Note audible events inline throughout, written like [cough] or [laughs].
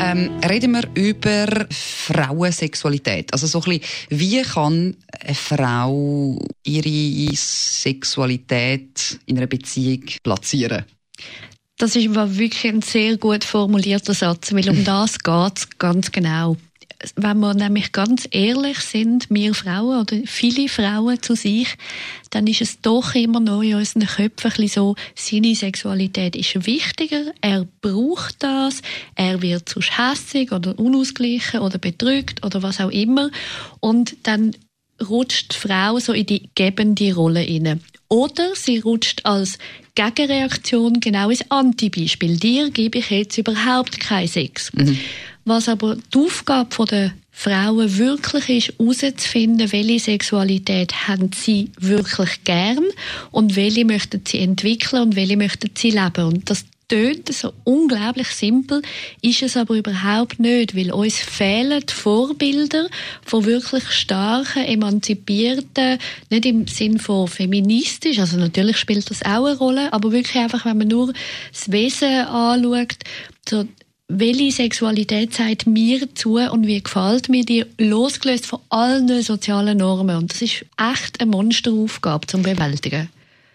ähm, reden wir über Frauensexualität. Also so ein bisschen, wie kann eine Frau ihre Sexualität in einer Beziehung platzieren? Das ist wirklich ein sehr gut formulierter Satz, weil um [laughs] das geht es ganz genau wenn wir nämlich ganz ehrlich sind, wir Frauen oder viele Frauen zu sich, dann ist es doch immer noch in unseren Köpfen so, seine Sexualität ist wichtiger, er braucht das, er wird zu hässig oder unausgeglichen oder bedrückt oder was auch immer und dann rutscht die Frau so in die gebende Rolle inne. Oder sie rutscht als Gegenreaktion genau ins Antibeispiel. Dir gebe ich jetzt überhaupt keinen Sex. Mhm. Was aber die Aufgabe der Frauen wirklich ist, herauszufinden, welche Sexualität haben sie wirklich gern und welche möchten sie entwickeln und welche möchten sie leben. Und das tönt so unglaublich simpel, ist es aber überhaupt nicht, weil uns fehlen Vorbilder von wirklich starken, emanzipierten, nicht im Sinn von feministisch, also natürlich spielt das auch eine Rolle, aber wirklich einfach, wenn man nur das Wesen anschaut, so welche Sexualität sagt mir zu und wie gefällt mir die, losgelöst von allen sozialen Normen. Und das ist echt eine Monsteraufgabe zum Bewältigen.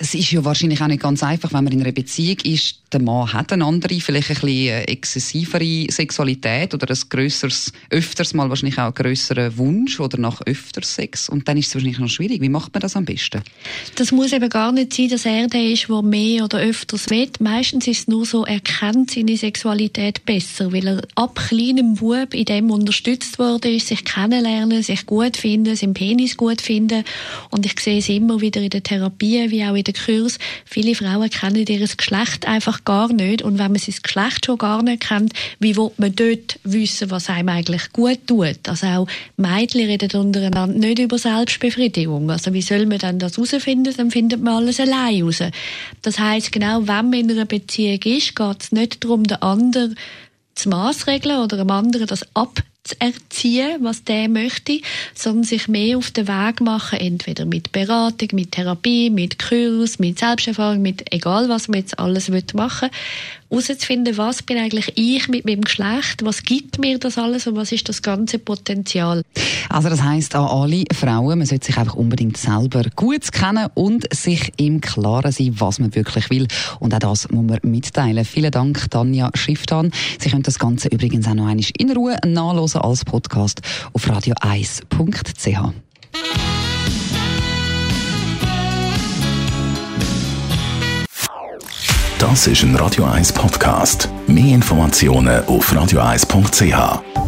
Es ist ja wahrscheinlich auch nicht ganz einfach, wenn man in einer Beziehung ist, der Mann hat eine andere, vielleicht ein bisschen äh, exzessivere Sexualität oder ein grösseres, öfters mal wahrscheinlich auch einen grösseren Wunsch oder nach öfters Sex. Und dann ist es wahrscheinlich noch schwierig. Wie macht man das am besten? Das muss eben gar nicht sein, dass er der ist, der mehr oder öfters will. Meistens ist es nur so, er kennt seine Sexualität besser, weil er ab kleinem Bub in dem unterstützt wurde, sich kennenlernen, sich gut finden, seinen Penis gut finden. Und ich sehe es immer wieder in der Therapie, wie auch in den Kurs. Viele Frauen kennen ihr Geschlecht einfach gar nicht. Und wenn man sein Geschlecht schon gar nicht kennt, wie will man dort wissen, was einem eigentlich gut tut? Also auch Mädchen reden untereinander nicht über Selbstbefriedigung. Also wie soll man dann das herausfinden? Dann findet man alles allein heraus. Das heißt genau, wenn man in einer Beziehung ist, geht es nicht darum, den anderen zu maßregeln oder dem anderen das ab zu erziehen, was der möchte, sondern sich mehr auf den Weg machen, entweder mit Beratung, mit Therapie, mit Kurs, mit Selbsterfahrung, mit egal was man jetzt alles machen will, herauszufinden, was bin eigentlich ich mit meinem Geschlecht, was gibt mir das alles und was ist das ganze Potenzial. Also das heißt an alle Frauen, man sollte sich einfach unbedingt selber gut kennen und sich im Klaren sein, was man wirklich will. Und auch das muss man mitteilen. Vielen Dank, Tanja Schifftan. Sie können das Ganze übrigens auch noch einmal in Ruhe nachlesen als Podcast auf radio1.ch. Das ist ein Radio 1 Podcast. Mehr Informationen auf radio1.ch.